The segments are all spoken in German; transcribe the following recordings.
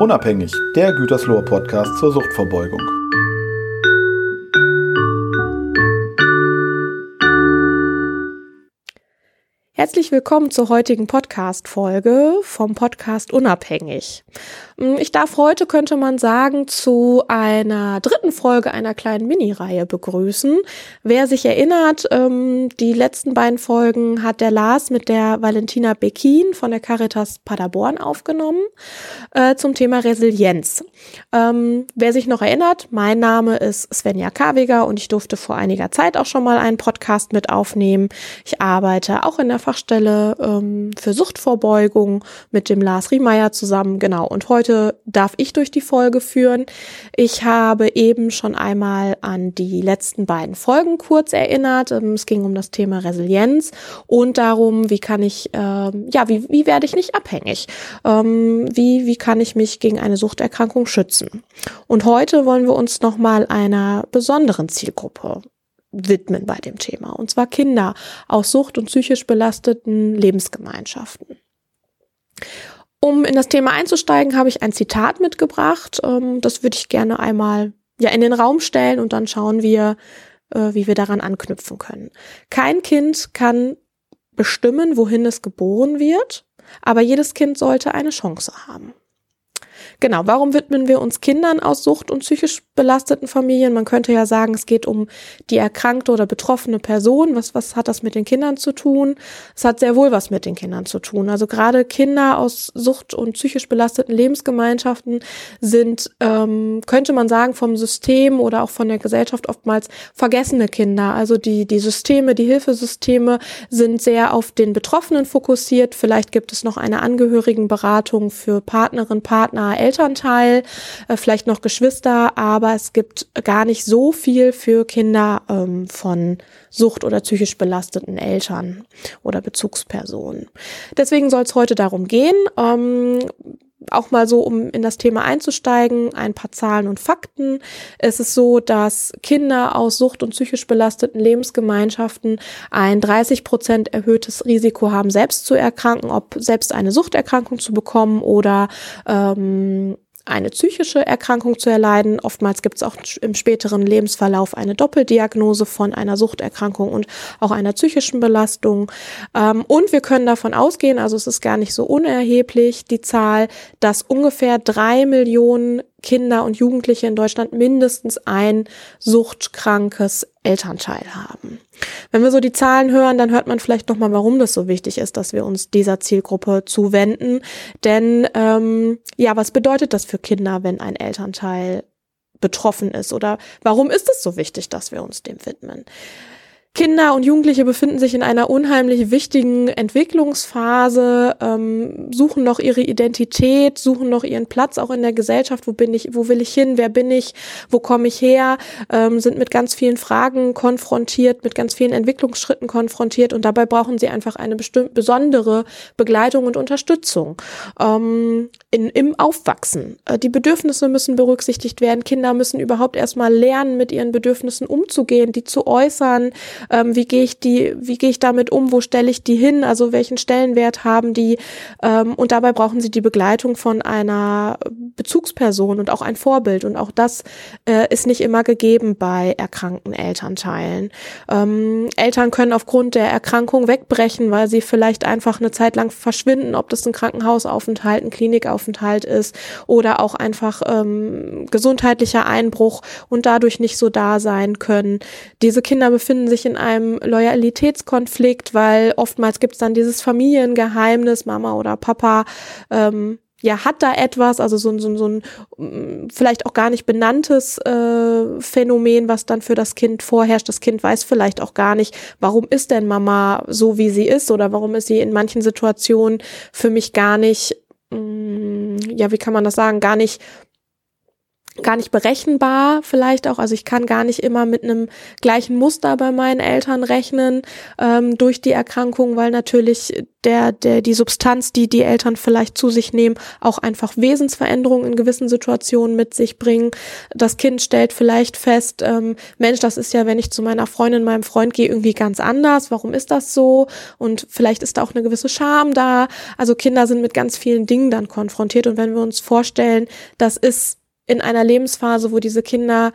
Unabhängig, der Gütersloher Podcast zur Suchtverbeugung. Herzlich willkommen zur heutigen Podcast-Folge vom Podcast Unabhängig. Mm, ich darf heute, könnte man sagen, zu einer dritten Folge einer kleinen Mini-Reihe begrüßen. Wer sich erinnert, ähm, die letzten beiden Folgen hat der Lars mit der Valentina Bekin von der Caritas Paderborn aufgenommen äh, zum Thema Resilienz. Ähm, wer sich noch erinnert, mein Name ist Svenja Kaviger und ich durfte vor einiger Zeit auch schon mal einen Podcast mit aufnehmen. Ich arbeite auch in der Fachstelle ähm, für Suchtvorbeugung mit dem Lars Riemeyer zusammen. Genau. Und heute darf ich durch die Folge führen. Ich habe eben schon einmal an die letzten beiden Folgen kurz erinnert. Ähm, es ging um das Thema Resilienz und darum, wie kann ich, ähm, ja, wie, wie werde ich nicht abhängig? Ähm, wie, wie kann ich mich gegen eine Suchterkrankung schützen? Und heute wollen wir uns nochmal einer besonderen Zielgruppe widmen bei dem Thema. Und zwar Kinder aus sucht- und psychisch belasteten Lebensgemeinschaften. Um in das Thema einzusteigen, habe ich ein Zitat mitgebracht. Ähm, das würde ich gerne einmal ja in den Raum stellen und dann schauen wir, äh, wie wir daran anknüpfen können. Kein Kind kann bestimmen, wohin es geboren wird, aber jedes Kind sollte eine Chance haben. Genau, warum widmen wir uns Kindern aus Sucht- und psychisch belasteten Familien? Man könnte ja sagen, es geht um die erkrankte oder betroffene Person. Was, was hat das mit den Kindern zu tun? Es hat sehr wohl was mit den Kindern zu tun. Also gerade Kinder aus Sucht- und psychisch belasteten Lebensgemeinschaften sind, ähm, könnte man sagen, vom System oder auch von der Gesellschaft oftmals vergessene Kinder. Also die, die Systeme, die Hilfesysteme sind sehr auf den Betroffenen fokussiert. Vielleicht gibt es noch eine Angehörigenberatung für Partnerin, Partner, Elternteil, äh, vielleicht noch Geschwister, aber es gibt gar nicht so viel für Kinder ähm, von Sucht oder psychisch belasteten Eltern oder Bezugspersonen. Deswegen soll es heute darum gehen, ähm, auch mal so, um in das Thema einzusteigen, ein paar Zahlen und Fakten. Es ist so, dass Kinder aus Sucht- und psychisch belasteten Lebensgemeinschaften ein 30 Prozent erhöhtes Risiko haben, selbst zu erkranken, ob selbst eine Suchterkrankung zu bekommen oder ähm, eine psychische Erkrankung zu erleiden. Oftmals gibt es auch im späteren Lebensverlauf eine Doppeldiagnose von einer Suchterkrankung und auch einer psychischen Belastung. Ähm, und wir können davon ausgehen, also es ist gar nicht so unerheblich, die Zahl, dass ungefähr drei Millionen Kinder und Jugendliche in Deutschland mindestens ein suchtkrankes Elternteil haben. Wenn wir so die Zahlen hören, dann hört man vielleicht nochmal, warum das so wichtig ist, dass wir uns dieser Zielgruppe zuwenden. Denn ähm, ja, was bedeutet das für Kinder, wenn ein Elternteil betroffen ist? Oder warum ist es so wichtig, dass wir uns dem widmen? Kinder und Jugendliche befinden sich in einer unheimlich wichtigen Entwicklungsphase, ähm, suchen noch ihre Identität, suchen noch ihren Platz auch in der Gesellschaft. Wo bin ich, wo will ich hin, wer bin ich, wo komme ich her, ähm, sind mit ganz vielen Fragen konfrontiert, mit ganz vielen Entwicklungsschritten konfrontiert und dabei brauchen sie einfach eine bestimmte besondere Begleitung und Unterstützung ähm, in, im Aufwachsen. Äh, die Bedürfnisse müssen berücksichtigt werden. Kinder müssen überhaupt erstmal lernen, mit ihren Bedürfnissen umzugehen, die zu äußern ähm, wie gehe ich die, wie gehe ich damit um, wo stelle ich die hin, also welchen Stellenwert haben die ähm, und dabei brauchen sie die Begleitung von einer Bezugsperson und auch ein Vorbild und auch das äh, ist nicht immer gegeben bei erkrankten Elternteilen. Ähm, Eltern können aufgrund der Erkrankung wegbrechen, weil sie vielleicht einfach eine Zeit lang verschwinden, ob das ein Krankenhausaufenthalt, ein Klinikaufenthalt ist oder auch einfach ähm, gesundheitlicher Einbruch und dadurch nicht so da sein können. Diese Kinder befinden sich in einem Loyalitätskonflikt, weil oftmals gibt es dann dieses Familiengeheimnis, Mama oder Papa, ähm, ja, hat da etwas, also so, so, so ein mm, vielleicht auch gar nicht benanntes äh, Phänomen, was dann für das Kind vorherrscht. Das Kind weiß vielleicht auch gar nicht, warum ist denn Mama so, wie sie ist oder warum ist sie in manchen Situationen für mich gar nicht, mh, mm, ja, wie kann man das sagen, gar nicht gar nicht berechenbar vielleicht auch. Also ich kann gar nicht immer mit einem gleichen Muster bei meinen Eltern rechnen ähm, durch die Erkrankung, weil natürlich der, der, die Substanz, die die Eltern vielleicht zu sich nehmen, auch einfach Wesensveränderungen in gewissen Situationen mit sich bringen. Das Kind stellt vielleicht fest, ähm, Mensch, das ist ja, wenn ich zu meiner Freundin, meinem Freund gehe, irgendwie ganz anders. Warum ist das so? Und vielleicht ist da auch eine gewisse Scham da. Also Kinder sind mit ganz vielen Dingen dann konfrontiert. Und wenn wir uns vorstellen, das ist in einer Lebensphase, wo diese Kinder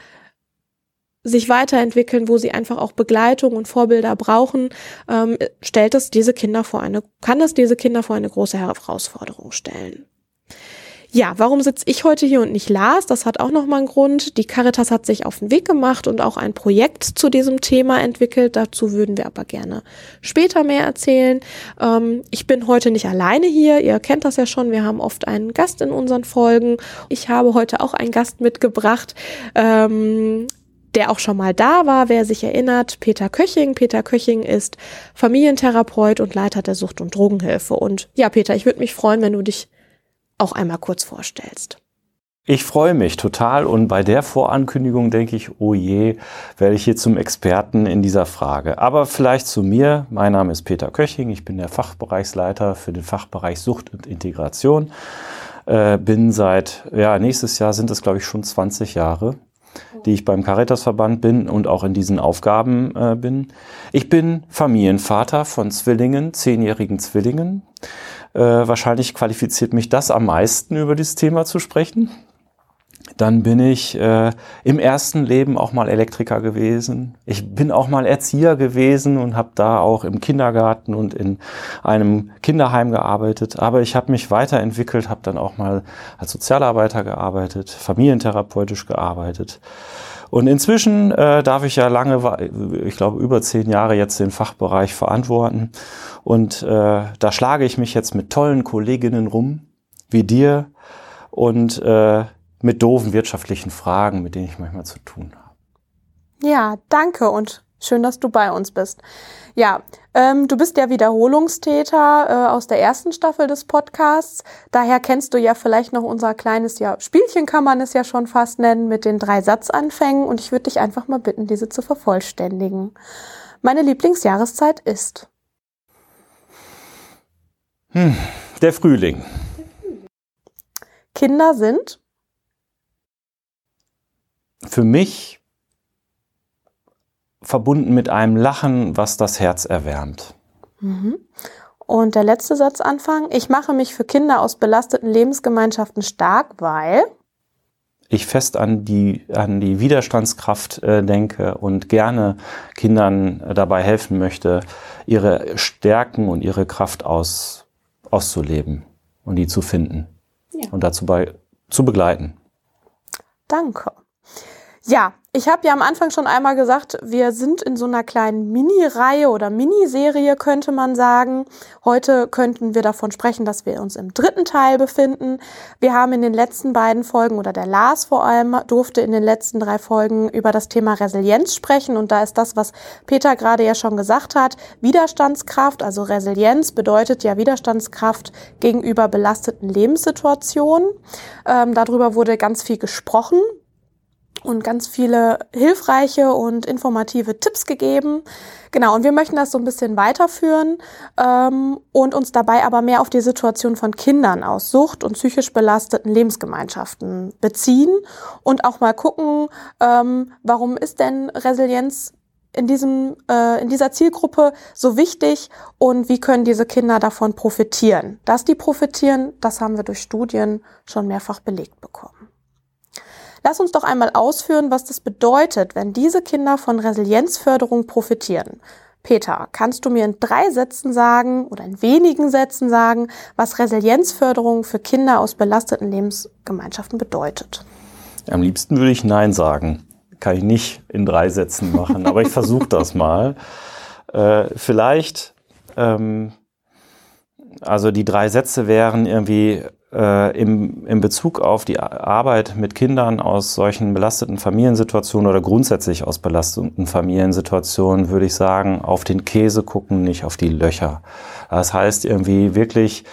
sich weiterentwickeln, wo sie einfach auch Begleitung und Vorbilder brauchen, ähm, stellt es diese Kinder vor eine, kann es diese Kinder vor eine große Herausforderung stellen. Ja, warum sitze ich heute hier und nicht Lars? Das hat auch nochmal einen Grund. Die Caritas hat sich auf den Weg gemacht und auch ein Projekt zu diesem Thema entwickelt. Dazu würden wir aber gerne später mehr erzählen. Ähm, ich bin heute nicht alleine hier. Ihr kennt das ja schon. Wir haben oft einen Gast in unseren Folgen. Ich habe heute auch einen Gast mitgebracht. Ähm, der auch schon mal da war, wer sich erinnert, Peter Köching. Peter Köching ist Familientherapeut und Leiter der Sucht- und Drogenhilfe. Und ja, Peter, ich würde mich freuen, wenn du dich auch einmal kurz vorstellst. Ich freue mich total und bei der Vorankündigung denke ich, oh je, werde ich hier zum Experten in dieser Frage. Aber vielleicht zu mir. Mein Name ist Peter Köching, ich bin der Fachbereichsleiter für den Fachbereich Sucht und Integration. Äh, bin seit, ja, nächstes Jahr sind es glaube ich schon 20 Jahre, die ich beim Caritasverband bin und auch in diesen Aufgaben äh, bin. Ich bin Familienvater von Zwillingen, zehnjährigen Zwillingen. Äh, wahrscheinlich qualifiziert mich das am meisten, über dieses Thema zu sprechen. Dann bin ich äh, im ersten Leben auch mal Elektriker gewesen. Ich bin auch mal Erzieher gewesen und habe da auch im Kindergarten und in einem Kinderheim gearbeitet. Aber ich habe mich weiterentwickelt, habe dann auch mal als Sozialarbeiter gearbeitet, familientherapeutisch gearbeitet. Und inzwischen äh, darf ich ja lange, ich glaube über zehn Jahre jetzt den Fachbereich verantworten. Und äh, da schlage ich mich jetzt mit tollen Kolleginnen rum, wie dir, und äh, mit doofen wirtschaftlichen Fragen, mit denen ich manchmal zu tun habe. Ja, danke und schön, dass du bei uns bist. Ja, ähm, du bist ja Wiederholungstäter äh, aus der ersten Staffel des Podcasts. Daher kennst du ja vielleicht noch unser kleines ja, Spielchen, kann man es ja schon fast nennen, mit den drei Satzanfängen. Und ich würde dich einfach mal bitten, diese zu vervollständigen. Meine Lieblingsjahreszeit ist. Hm, der Frühling. Kinder sind? Für mich verbunden mit einem Lachen, was das Herz erwärmt. Mhm. Und der letzte Satzanfang. Ich mache mich für Kinder aus belasteten Lebensgemeinschaften stark, weil ich fest an die, an die Widerstandskraft äh, denke und gerne Kindern äh, dabei helfen möchte, ihre Stärken und ihre Kraft aus, auszuleben und die zu finden ja. und dazu bei, zu begleiten. Danke. Ja, ich habe ja am Anfang schon einmal gesagt, wir sind in so einer kleinen Mini-Reihe oder Miniserie, könnte man sagen. Heute könnten wir davon sprechen, dass wir uns im dritten Teil befinden. Wir haben in den letzten beiden Folgen oder der Lars vor allem durfte in den letzten drei Folgen über das Thema Resilienz sprechen. Und da ist das, was Peter gerade ja schon gesagt hat, Widerstandskraft, also Resilienz bedeutet ja Widerstandskraft gegenüber belasteten Lebenssituationen. Ähm, darüber wurde ganz viel gesprochen und ganz viele hilfreiche und informative Tipps gegeben. Genau, und wir möchten das so ein bisschen weiterführen ähm, und uns dabei aber mehr auf die Situation von Kindern aus Sucht und psychisch belasteten Lebensgemeinschaften beziehen und auch mal gucken, ähm, warum ist denn Resilienz in diesem äh, in dieser Zielgruppe so wichtig und wie können diese Kinder davon profitieren? Dass die profitieren, das haben wir durch Studien schon mehrfach belegt bekommen. Lass uns doch einmal ausführen, was das bedeutet, wenn diese Kinder von Resilienzförderung profitieren. Peter, kannst du mir in drei Sätzen sagen oder in wenigen Sätzen sagen, was Resilienzförderung für Kinder aus belasteten Lebensgemeinschaften bedeutet? Am liebsten würde ich Nein sagen. Kann ich nicht in drei Sätzen machen, aber ich versuche das mal. Äh, vielleicht, ähm, also die drei Sätze wären irgendwie äh, im, in Bezug auf die Arbeit mit Kindern aus solchen belasteten Familiensituationen oder grundsätzlich aus belasteten Familiensituationen würde ich sagen, auf den Käse gucken, nicht auf die Löcher. Das heißt irgendwie wirklich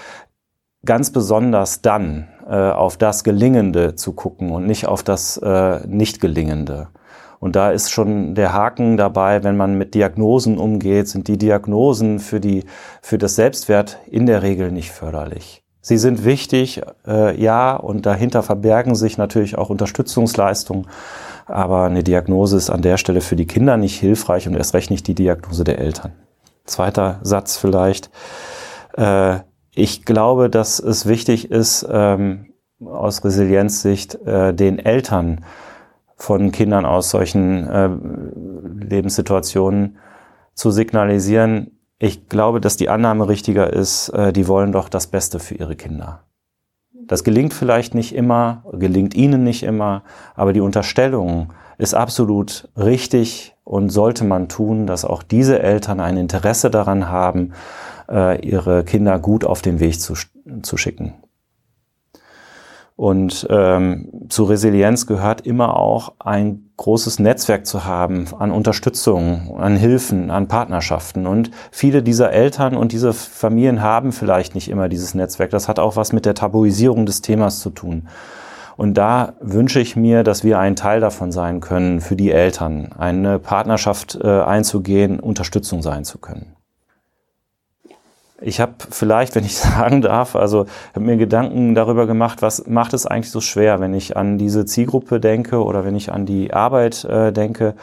ganz besonders dann äh, auf das Gelingende zu gucken und nicht auf das äh, Nicht-Gelingende. Und da ist schon der Haken dabei, wenn man mit Diagnosen umgeht, sind die Diagnosen für, die, für das Selbstwert in der Regel nicht förderlich. Sie sind wichtig, äh, ja, und dahinter verbergen sich natürlich auch Unterstützungsleistungen. Aber eine Diagnose ist an der Stelle für die Kinder nicht hilfreich und erst recht nicht die Diagnose der Eltern. Zweiter Satz vielleicht. Äh, ich glaube, dass es wichtig ist, ähm, aus Resilienzsicht äh, den Eltern von Kindern aus solchen äh, Lebenssituationen zu signalisieren, ich glaube, dass die Annahme richtiger ist, äh, die wollen doch das Beste für ihre Kinder. Das gelingt vielleicht nicht immer, gelingt ihnen nicht immer, aber die Unterstellung ist absolut richtig und sollte man tun, dass auch diese Eltern ein Interesse daran haben, äh, ihre Kinder gut auf den Weg zu, zu schicken. Und ähm, zu Resilienz gehört immer auch ein großes Netzwerk zu haben an Unterstützung, an Hilfen, an Partnerschaften. Und viele dieser Eltern und diese Familien haben vielleicht nicht immer dieses Netzwerk. Das hat auch was mit der Tabuisierung des Themas zu tun. Und da wünsche ich mir, dass wir ein Teil davon sein können, für die Eltern, eine Partnerschaft äh, einzugehen, Unterstützung sein zu können. Ich habe vielleicht, wenn ich sagen darf, also habe mir Gedanken darüber gemacht, was macht es eigentlich so schwer, wenn ich an diese Zielgruppe denke oder wenn ich an die Arbeit äh, denke,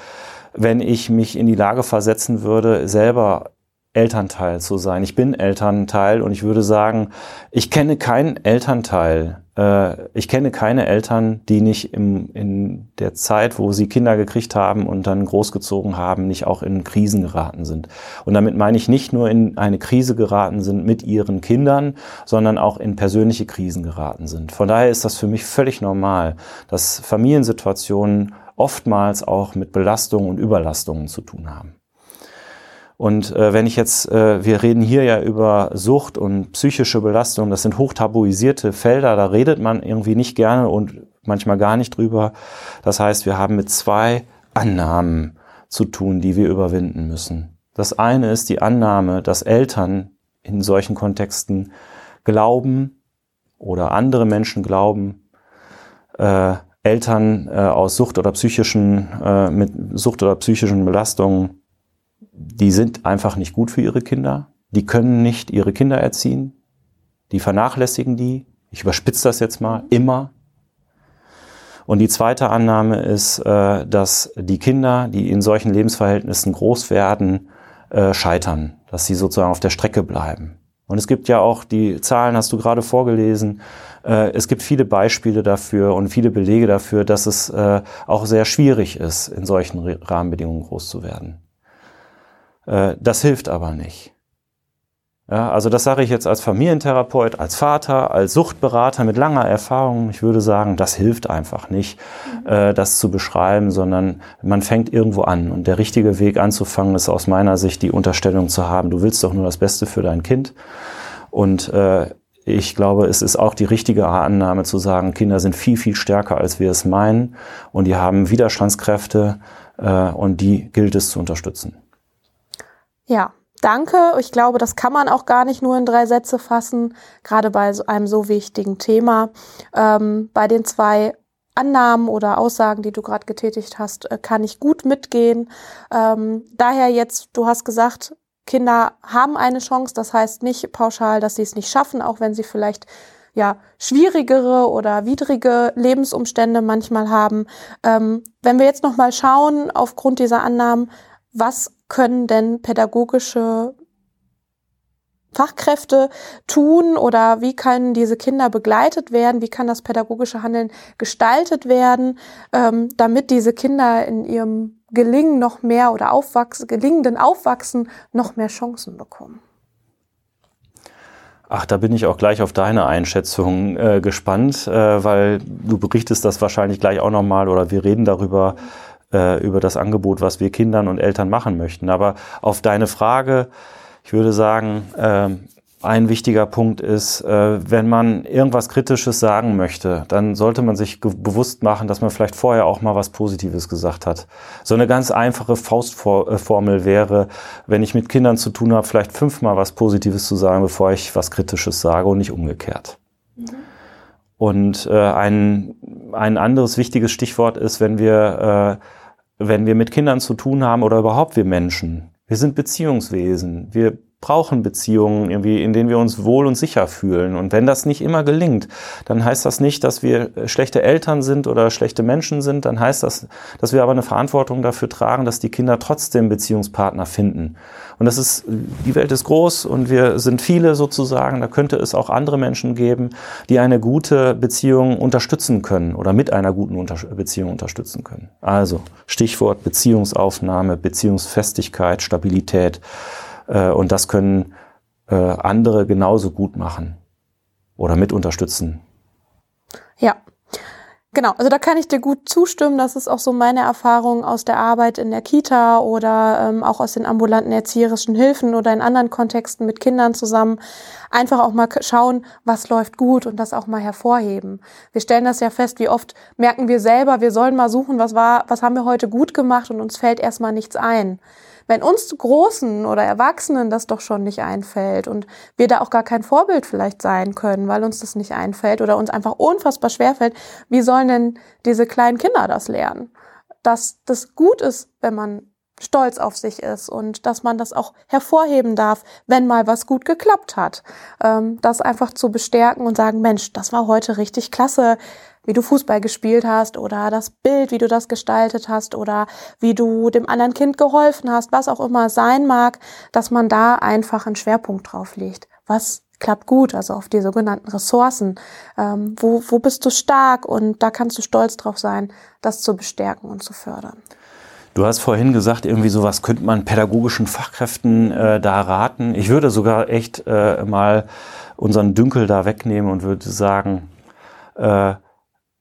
wenn ich mich in die Lage versetzen würde, selber Elternteil zu sein. Ich bin Elternteil und ich würde sagen, ich kenne keinen Elternteil, äh, ich kenne keine Eltern, die nicht im, in der Zeit, wo sie Kinder gekriegt haben und dann großgezogen haben, nicht auch in Krisen geraten sind. Und damit meine ich nicht nur in eine Krise geraten sind mit ihren Kindern, sondern auch in persönliche Krisen geraten sind. Von daher ist das für mich völlig normal, dass Familiensituationen oftmals auch mit Belastungen und Überlastungen zu tun haben. Und äh, wenn ich jetzt, äh, wir reden hier ja über Sucht und psychische Belastung, das sind hochtabuisierte Felder, da redet man irgendwie nicht gerne und manchmal gar nicht drüber. Das heißt, wir haben mit zwei Annahmen zu tun, die wir überwinden müssen. Das eine ist die Annahme, dass Eltern in solchen Kontexten glauben oder andere Menschen glauben, äh, Eltern äh, aus Sucht oder psychischen, äh, mit Sucht oder psychischen Belastungen die sind einfach nicht gut für ihre Kinder. Die können nicht ihre Kinder erziehen. Die vernachlässigen die. Ich überspitze das jetzt mal. Immer. Und die zweite Annahme ist, äh, dass die Kinder, die in solchen Lebensverhältnissen groß werden, äh, scheitern, dass sie sozusagen auf der Strecke bleiben. Und es gibt ja auch, die Zahlen hast du gerade vorgelesen, äh, es gibt viele Beispiele dafür und viele Belege dafür, dass es auch sehr schwierig ist, in solchen Rahmenbedingungen groß zu werden. Äh, das hilft aber nicht. Ja, also das sage ich jetzt als Familientherapeut, als Vater, als Suchtberater mit langer Erfahrung. Ich würde sagen, das hilft einfach nicht, mhm. äh, das zu beschreiben, sondern man fängt irgendwo an. Und der richtige Weg anzufangen ist aus meiner Sicht die Unterstellung zu haben, du willst doch nur das Beste für dein Kind. Und äh, ich glaube, es ist auch die richtige Annahme zu sagen, Kinder sind viel, viel stärker, als wir es meinen. Und die haben Widerstandskräfte äh, und die gilt es zu unterstützen. Ja, danke. Ich glaube, das kann man auch gar nicht nur in drei Sätze fassen, gerade bei so einem so wichtigen Thema. Ähm, bei den zwei Annahmen oder Aussagen, die du gerade getätigt hast, äh, kann ich gut mitgehen. Ähm, daher jetzt, du hast gesagt, Kinder haben eine Chance. Das heißt nicht pauschal, dass sie es nicht schaffen, auch wenn sie vielleicht ja schwierigere oder widrige Lebensumstände manchmal haben. Ähm, wenn wir jetzt noch mal schauen aufgrund dieser Annahmen, was können denn pädagogische Fachkräfte tun oder wie können diese Kinder begleitet werden, wie kann das pädagogische Handeln gestaltet werden, ähm, damit diese Kinder in ihrem Gelingen noch mehr oder aufwachsen, gelingenden Aufwachsen noch mehr Chancen bekommen. Ach, da bin ich auch gleich auf deine Einschätzung äh, gespannt, äh, weil du berichtest das wahrscheinlich gleich auch nochmal oder wir reden darüber, äh, über das Angebot, was wir Kindern und Eltern machen möchten. Aber auf deine Frage, ich würde sagen, äh, ein wichtiger Punkt ist, äh, wenn man irgendwas Kritisches sagen möchte, dann sollte man sich bewusst machen, dass man vielleicht vorher auch mal was Positives gesagt hat. So eine ganz einfache Faustformel wäre, wenn ich mit Kindern zu tun habe, vielleicht fünfmal was Positives zu sagen, bevor ich was Kritisches sage und nicht umgekehrt. Mhm. Und äh, ein, ein anderes wichtiges Stichwort ist, wenn wir, äh, wenn wir mit Kindern zu tun haben oder überhaupt wir Menschen. Wir sind Beziehungswesen. Wir brauchen Beziehungen, irgendwie, in denen wir uns wohl und sicher fühlen. Und wenn das nicht immer gelingt, dann heißt das nicht, dass wir schlechte Eltern sind oder schlechte Menschen sind. Dann heißt das, dass wir aber eine Verantwortung dafür tragen, dass die Kinder trotzdem Beziehungspartner finden. Und das ist, die Welt ist groß und wir sind viele sozusagen. Da könnte es auch andere Menschen geben, die eine gute Beziehung unterstützen können oder mit einer guten Unter Beziehung unterstützen können. Also Stichwort Beziehungsaufnahme, Beziehungsfestigkeit, Stabilität. Äh, und das können äh, andere genauso gut machen oder mit unterstützen. Ja. Genau, also da kann ich dir gut zustimmen. Das ist auch so meine Erfahrung aus der Arbeit in der Kita oder ähm, auch aus den ambulanten erzieherischen Hilfen oder in anderen Kontexten mit Kindern zusammen. Einfach auch mal schauen, was läuft gut und das auch mal hervorheben. Wir stellen das ja fest, wie oft merken wir selber, wir sollen mal suchen, was war, was haben wir heute gut gemacht und uns fällt erstmal nichts ein. Wenn uns Großen oder Erwachsenen das doch schon nicht einfällt und wir da auch gar kein Vorbild vielleicht sein können, weil uns das nicht einfällt oder uns einfach unfassbar schwerfällt, wie sollen denn diese kleinen Kinder das lernen? Dass das gut ist, wenn man stolz auf sich ist und dass man das auch hervorheben darf, wenn mal was gut geklappt hat. Ähm, das einfach zu bestärken und sagen, Mensch, das war heute richtig klasse wie du Fußball gespielt hast oder das Bild, wie du das gestaltet hast oder wie du dem anderen Kind geholfen hast, was auch immer sein mag, dass man da einfach einen Schwerpunkt drauf legt. Was klappt gut, also auf die sogenannten Ressourcen. Ähm, wo, wo bist du stark und da kannst du stolz drauf sein, das zu bestärken und zu fördern. Du hast vorhin gesagt, irgendwie sowas könnte man pädagogischen Fachkräften äh, da raten. Ich würde sogar echt äh, mal unseren Dünkel da wegnehmen und würde sagen, äh,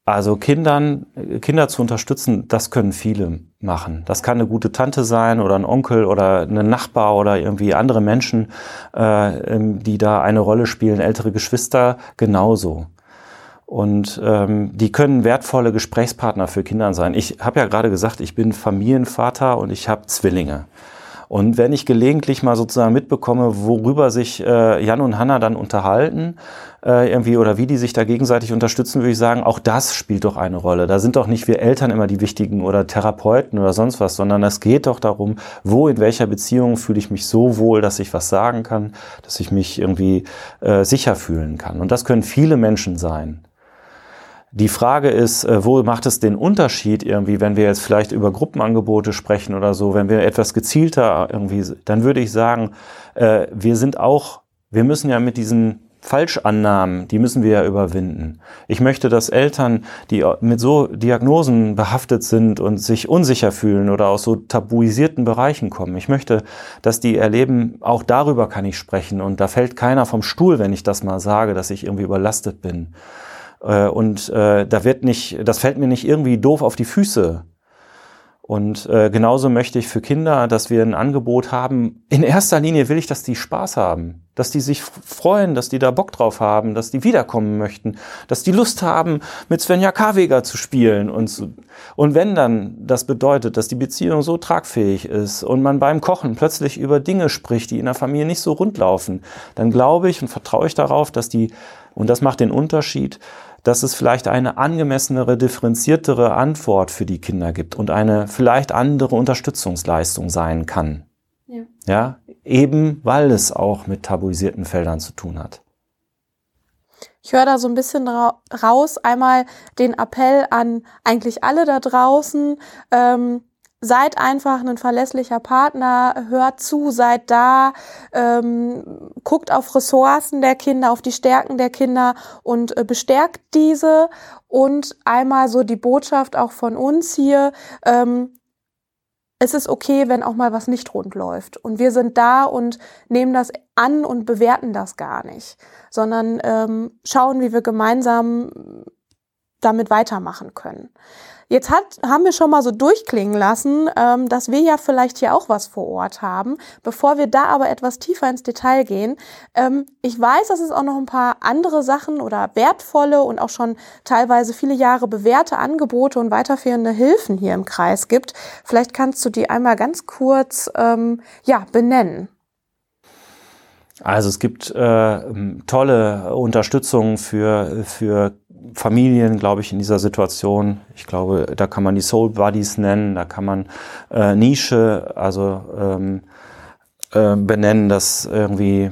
also Kindern, Kinder zu unterstützen, das können viele machen. Das kann eine gute Tante sein oder ein Onkel oder ein Nachbar oder irgendwie andere Menschen, äh, die da eine Rolle spielen, ältere Geschwister genauso. Und ähm, die können wertvolle Gesprächspartner für Kinder sein. Ich habe ja gerade gesagt, ich bin Familienvater und ich habe Zwillinge. Und wenn ich gelegentlich mal sozusagen mitbekomme, worüber sich äh, Jan und Hanna dann unterhalten, äh, irgendwie oder wie die sich da gegenseitig unterstützen, würde ich sagen, auch das spielt doch eine Rolle. Da sind doch nicht wir Eltern immer die wichtigen oder Therapeuten oder sonst was, sondern es geht doch darum, wo in welcher Beziehung fühle ich mich so wohl, dass ich was sagen kann, dass ich mich irgendwie äh, sicher fühlen kann. Und das können viele Menschen sein. Die Frage ist, äh, wo macht es den Unterschied irgendwie, wenn wir jetzt vielleicht über Gruppenangebote sprechen oder so, wenn wir etwas gezielter irgendwie, dann würde ich sagen, äh, wir sind auch, wir müssen ja mit diesen Falschannahmen, die müssen wir ja überwinden. Ich möchte, dass Eltern, die mit so Diagnosen behaftet sind und sich unsicher fühlen oder aus so tabuisierten Bereichen kommen, ich möchte, dass die erleben, auch darüber kann ich sprechen und da fällt keiner vom Stuhl, wenn ich das mal sage, dass ich irgendwie überlastet bin. Äh, und äh, da wird nicht, das fällt mir nicht irgendwie doof auf die Füße. Und äh, genauso möchte ich für Kinder, dass wir ein Angebot haben. In erster Linie will ich, dass die Spaß haben, dass die sich freuen, dass die da Bock drauf haben, dass die wiederkommen möchten, dass die Lust haben, mit Svenja Karweger zu spielen. Und, so. und wenn dann das bedeutet, dass die Beziehung so tragfähig ist und man beim Kochen plötzlich über Dinge spricht, die in der Familie nicht so rund laufen, dann glaube ich und vertraue ich darauf, dass die, und das macht den Unterschied, dass es vielleicht eine angemessenere, differenziertere Antwort für die Kinder gibt und eine vielleicht andere Unterstützungsleistung sein kann. Ja. eben weil es auch mit tabuisierten Feldern zu tun hat. Ich höre da so ein bisschen raus, einmal den Appell an eigentlich alle da draußen, ähm, seid einfach ein verlässlicher Partner, hört zu, seid da, ähm, guckt auf Ressourcen der Kinder, auf die Stärken der Kinder und äh, bestärkt diese. Und einmal so die Botschaft auch von uns hier, ähm, es ist okay, wenn auch mal was nicht rund läuft. Und wir sind da und nehmen das an und bewerten das gar nicht, sondern ähm, schauen, wie wir gemeinsam damit weitermachen können. Jetzt hat, haben wir schon mal so durchklingen lassen, ähm, dass wir ja vielleicht hier auch was vor Ort haben. Bevor wir da aber etwas tiefer ins Detail gehen, ähm, ich weiß, dass es auch noch ein paar andere Sachen oder wertvolle und auch schon teilweise viele Jahre bewährte Angebote und weiterführende Hilfen hier im Kreis gibt. Vielleicht kannst du die einmal ganz kurz ähm, ja, benennen. Also es gibt äh, tolle Unterstützung für, für Familien, glaube ich, in dieser Situation. Ich glaube, da kann man die Soul Buddies nennen, da kann man äh, Nische, also ähm, äh, benennen, dass irgendwie,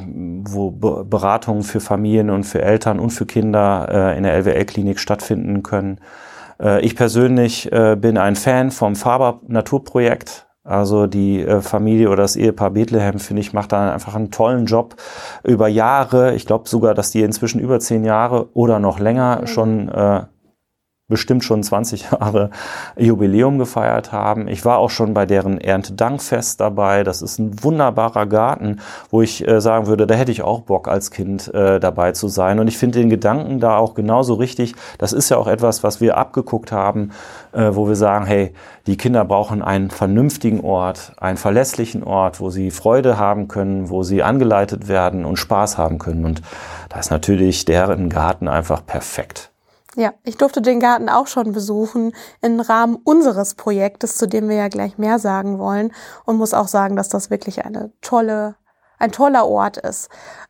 wo Be Beratungen für Familien und für Eltern und für Kinder äh, in der LWL-Klinik stattfinden können. Äh, ich persönlich äh, bin ein Fan vom Faber Naturprojekt. Also die äh, Familie oder das Ehepaar Bethlehem, finde ich, macht da einfach einen tollen Job über Jahre. Ich glaube sogar, dass die inzwischen über zehn Jahre oder noch länger schon äh, bestimmt schon 20 Jahre Jubiläum gefeiert haben. Ich war auch schon bei deren Erntedankfest dabei. Das ist ein wunderbarer Garten, wo ich äh, sagen würde, da hätte ich auch Bock als Kind äh, dabei zu sein. Und ich finde den Gedanken da auch genauso richtig. Das ist ja auch etwas, was wir abgeguckt haben, äh, wo wir sagen, hey, die Kinder brauchen einen vernünftigen Ort, einen verlässlichen Ort, wo sie Freude haben können, wo sie angeleitet werden und Spaß haben können. Und da ist natürlich deren Garten einfach perfekt. Ja, ich durfte den Garten auch schon besuchen im Rahmen unseres Projektes, zu dem wir ja gleich mehr sagen wollen und muss auch sagen, dass das wirklich eine tolle, ein toller Ort ist.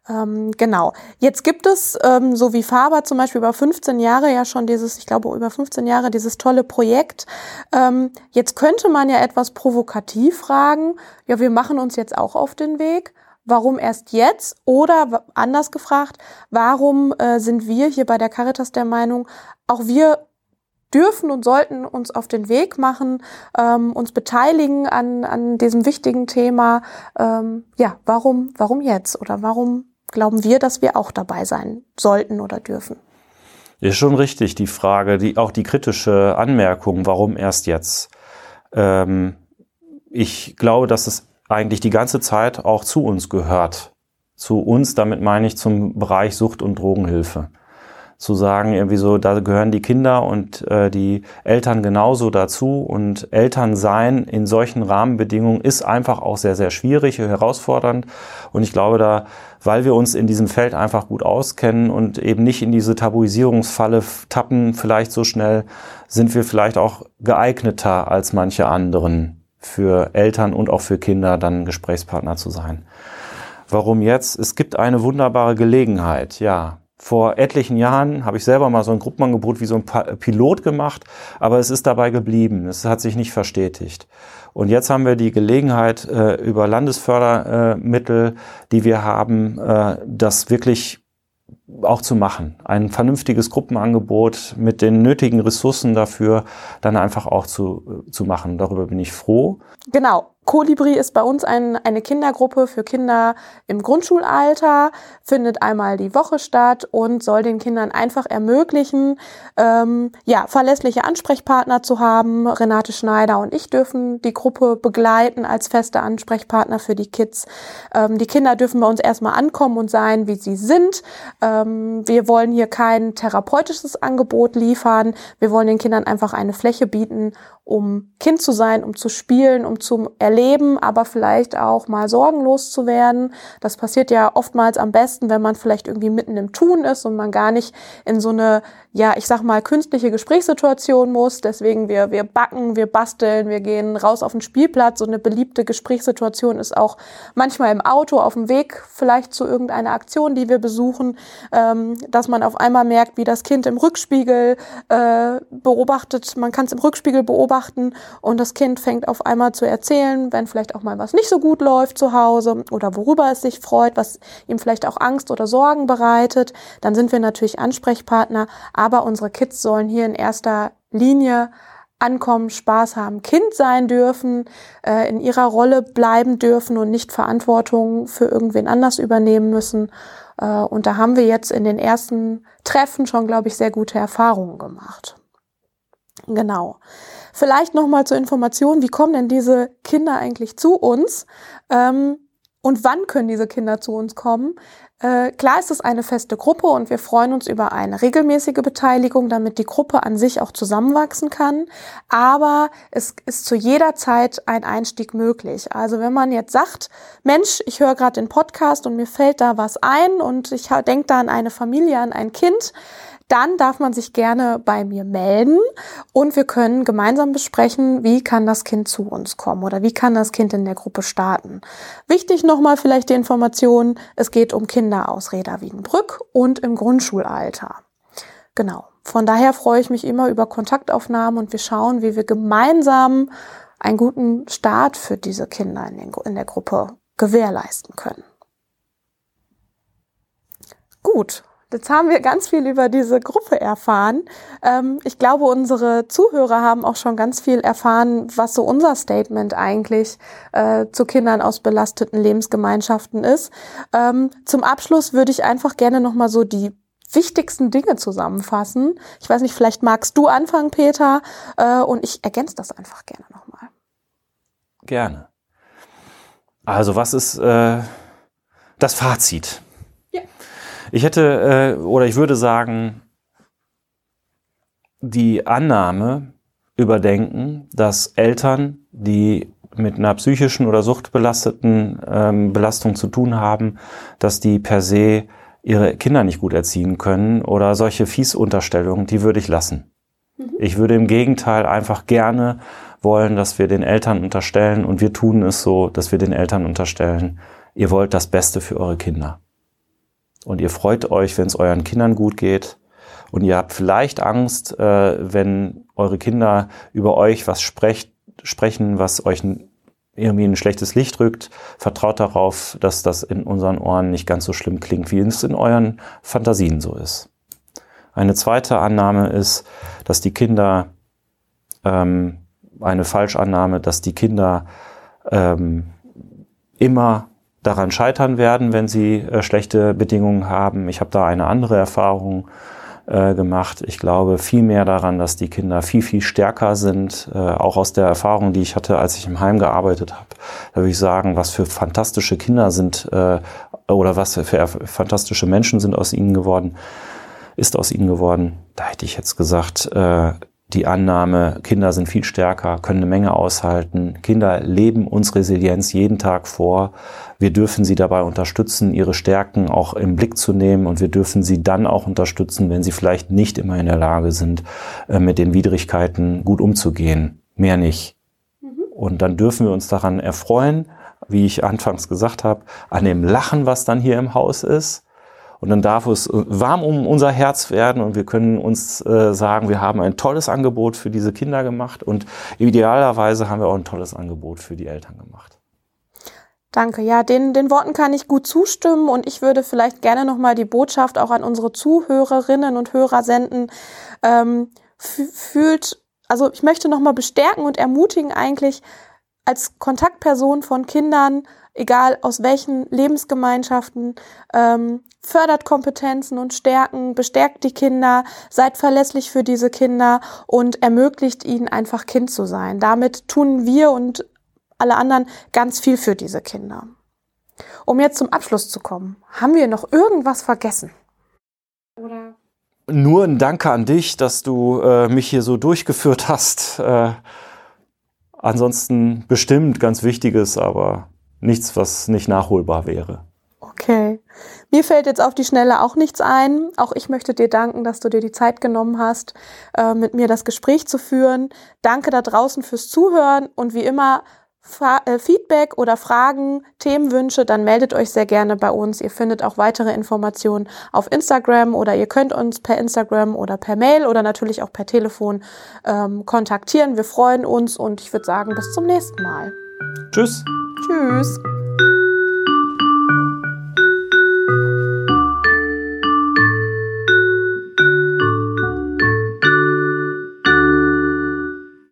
Ähm, genau. Jetzt gibt es, ähm, so wie Faber zum Beispiel über 15 Jahre ja schon dieses, ich glaube über 15 Jahre dieses tolle Projekt. Ähm, jetzt könnte man ja etwas provokativ fragen, ja, wir machen uns jetzt auch auf den Weg warum erst jetzt? Oder anders gefragt, warum äh, sind wir hier bei der Caritas der Meinung, auch wir dürfen und sollten uns auf den Weg machen, ähm, uns beteiligen an, an diesem wichtigen Thema. Ähm, ja, warum, warum jetzt? Oder warum glauben wir, dass wir auch dabei sein sollten oder dürfen? Ist schon richtig, die Frage, die, auch die kritische Anmerkung, warum erst jetzt? Ähm, ich glaube, dass es eigentlich die ganze Zeit auch zu uns gehört. Zu uns, damit meine ich zum Bereich Sucht- und Drogenhilfe. Zu sagen, irgendwie so, da gehören die Kinder und äh, die Eltern genauso dazu. Und Elternsein in solchen Rahmenbedingungen ist einfach auch sehr, sehr schwierig, herausfordernd. Und ich glaube, da, weil wir uns in diesem Feld einfach gut auskennen und eben nicht in diese Tabuisierungsfalle tappen, vielleicht so schnell, sind wir vielleicht auch geeigneter als manche anderen für Eltern und auch für Kinder dann Gesprächspartner zu sein. Warum jetzt? Es gibt eine wunderbare Gelegenheit, ja. Vor etlichen Jahren habe ich selber mal so ein Gruppenangebot wie so ein Pilot gemacht, aber es ist dabei geblieben. Es hat sich nicht verstetigt. Und jetzt haben wir die Gelegenheit, äh, über Landesfördermittel, die wir haben, äh, das wirklich auch zu machen. Ein vernünftiges Gruppenangebot mit den nötigen Ressourcen dafür dann einfach auch zu, zu machen. Darüber bin ich froh. Genau. Kolibri ist bei uns ein, eine Kindergruppe für Kinder im Grundschulalter, findet einmal die Woche statt und soll den Kindern einfach ermöglichen, ähm, ja, verlässliche Ansprechpartner zu haben. Renate Schneider und ich dürfen die Gruppe begleiten als feste Ansprechpartner für die Kids. Ähm, die Kinder dürfen bei uns erstmal ankommen und sein, wie sie sind. Ähm, wir wollen hier kein therapeutisches Angebot liefern. Wir wollen den Kindern einfach eine Fläche bieten, um Kind zu sein, um zu spielen, um zu erleben, aber vielleicht auch mal sorgenlos zu werden. Das passiert ja oftmals am besten, wenn man vielleicht irgendwie mitten im Tun ist und man gar nicht in so eine ja, ich sag mal, künstliche Gesprächssituation muss. Deswegen wir, wir backen, wir basteln, wir gehen raus auf den Spielplatz. So eine beliebte Gesprächssituation ist auch manchmal im Auto auf dem Weg vielleicht zu irgendeiner Aktion, die wir besuchen, ähm, dass man auf einmal merkt, wie das Kind im Rückspiegel äh, beobachtet. Man kann es im Rückspiegel beobachten und das Kind fängt auf einmal zu erzählen, wenn vielleicht auch mal was nicht so gut läuft zu Hause oder worüber es sich freut, was ihm vielleicht auch Angst oder Sorgen bereitet. Dann sind wir natürlich Ansprechpartner aber unsere Kids sollen hier in erster Linie ankommen, Spaß haben, Kind sein dürfen, äh, in ihrer Rolle bleiben dürfen und nicht Verantwortung für irgendwen anders übernehmen müssen. Äh, und da haben wir jetzt in den ersten Treffen schon, glaube ich, sehr gute Erfahrungen gemacht. Genau. Vielleicht noch mal zur Information, wie kommen denn diese Kinder eigentlich zu uns? Ähm, und wann können diese Kinder zu uns kommen? Äh, klar ist es eine feste Gruppe und wir freuen uns über eine regelmäßige Beteiligung, damit die Gruppe an sich auch zusammenwachsen kann. Aber es ist zu jeder Zeit ein Einstieg möglich. Also wenn man jetzt sagt, Mensch, ich höre gerade den Podcast und mir fällt da was ein und ich denke da an eine Familie, an ein Kind, dann darf man sich gerne bei mir melden und wir können gemeinsam besprechen, wie kann das Kind zu uns kommen oder wie kann das Kind in der Gruppe starten. Wichtig nochmal vielleicht die Information, es geht um Kinder aus Reda Wiedenbrück und im Grundschulalter. Genau. Von daher freue ich mich immer über Kontaktaufnahmen und wir schauen, wie wir gemeinsam einen guten Start für diese Kinder in, den, in der Gruppe gewährleisten können. Gut, Jetzt haben wir ganz viel über diese Gruppe erfahren. Ähm, ich glaube, unsere Zuhörer haben auch schon ganz viel erfahren, was so unser Statement eigentlich äh, zu Kindern aus belasteten Lebensgemeinschaften ist. Ähm, zum Abschluss würde ich einfach gerne nochmal so die wichtigsten Dinge zusammenfassen. Ich weiß nicht, vielleicht magst du anfangen, Peter, äh, und ich ergänze das einfach gerne nochmal. Gerne. Also was ist äh, das Fazit? Ich hätte äh, oder ich würde sagen, die Annahme überdenken, dass Eltern, die mit einer psychischen oder suchtbelasteten ähm, Belastung zu tun haben, dass die per se ihre Kinder nicht gut erziehen können oder solche Fiesunterstellungen, die würde ich lassen. Mhm. Ich würde im Gegenteil einfach gerne wollen, dass wir den Eltern unterstellen und wir tun es so, dass wir den Eltern unterstellen, ihr wollt das Beste für eure Kinder und ihr freut euch, wenn es euren Kindern gut geht. Und ihr habt vielleicht Angst, äh, wenn eure Kinder über euch was sprecht, sprechen, was euch irgendwie ein schlechtes Licht rückt. Vertraut darauf, dass das in unseren Ohren nicht ganz so schlimm klingt, wie es in euren Fantasien so ist. Eine zweite Annahme ist, dass die Kinder, ähm, eine Falschannahme, dass die Kinder ähm, immer daran scheitern werden, wenn sie äh, schlechte Bedingungen haben. Ich habe da eine andere Erfahrung äh, gemacht. Ich glaube viel mehr daran, dass die Kinder viel, viel stärker sind. Äh, auch aus der Erfahrung, die ich hatte, als ich im Heim gearbeitet habe. Da würde ich sagen, was für fantastische Kinder sind äh, oder was für fantastische Menschen sind aus ihnen geworden, ist aus ihnen geworden. Da hätte ich jetzt gesagt, äh, die Annahme, Kinder sind viel stärker, können eine Menge aushalten. Kinder leben uns Resilienz jeden Tag vor. Wir dürfen sie dabei unterstützen, ihre Stärken auch im Blick zu nehmen und wir dürfen sie dann auch unterstützen, wenn sie vielleicht nicht immer in der Lage sind, äh, mit den Widrigkeiten gut umzugehen. Mehr nicht. Mhm. Und dann dürfen wir uns daran erfreuen, wie ich anfangs gesagt habe, an dem Lachen, was dann hier im Haus ist und dann darf es äh, warm um unser Herz werden und wir können uns äh, sagen, wir haben ein tolles Angebot für diese Kinder gemacht und idealerweise haben wir auch ein tolles Angebot für die Eltern gemacht. Danke. Ja, den, den Worten kann ich gut zustimmen und ich würde vielleicht gerne nochmal die Botschaft auch an unsere Zuhörerinnen und Hörer senden. Ähm, fühlt, also ich möchte nochmal bestärken und ermutigen eigentlich als Kontaktperson von Kindern egal aus welchen Lebensgemeinschaften, ähm, fördert Kompetenzen und Stärken, bestärkt die Kinder, seid verlässlich für diese Kinder und ermöglicht ihnen einfach Kind zu sein. Damit tun wir und alle anderen ganz viel für diese Kinder. Um jetzt zum Abschluss zu kommen, haben wir noch irgendwas vergessen? Oder? Nur ein Danke an dich, dass du äh, mich hier so durchgeführt hast. Äh, ansonsten bestimmt ganz Wichtiges, aber nichts, was nicht nachholbar wäre. Okay. Mir fällt jetzt auf die Schnelle auch nichts ein. Auch ich möchte dir danken, dass du dir die Zeit genommen hast, äh, mit mir das Gespräch zu führen. Danke da draußen fürs Zuhören und wie immer Fa äh, Feedback oder Fragen, Themenwünsche, dann meldet euch sehr gerne bei uns. Ihr findet auch weitere Informationen auf Instagram oder ihr könnt uns per Instagram oder per Mail oder natürlich auch per Telefon ähm, kontaktieren. Wir freuen uns und ich würde sagen, bis zum nächsten Mal. Tschüss. Tschüss.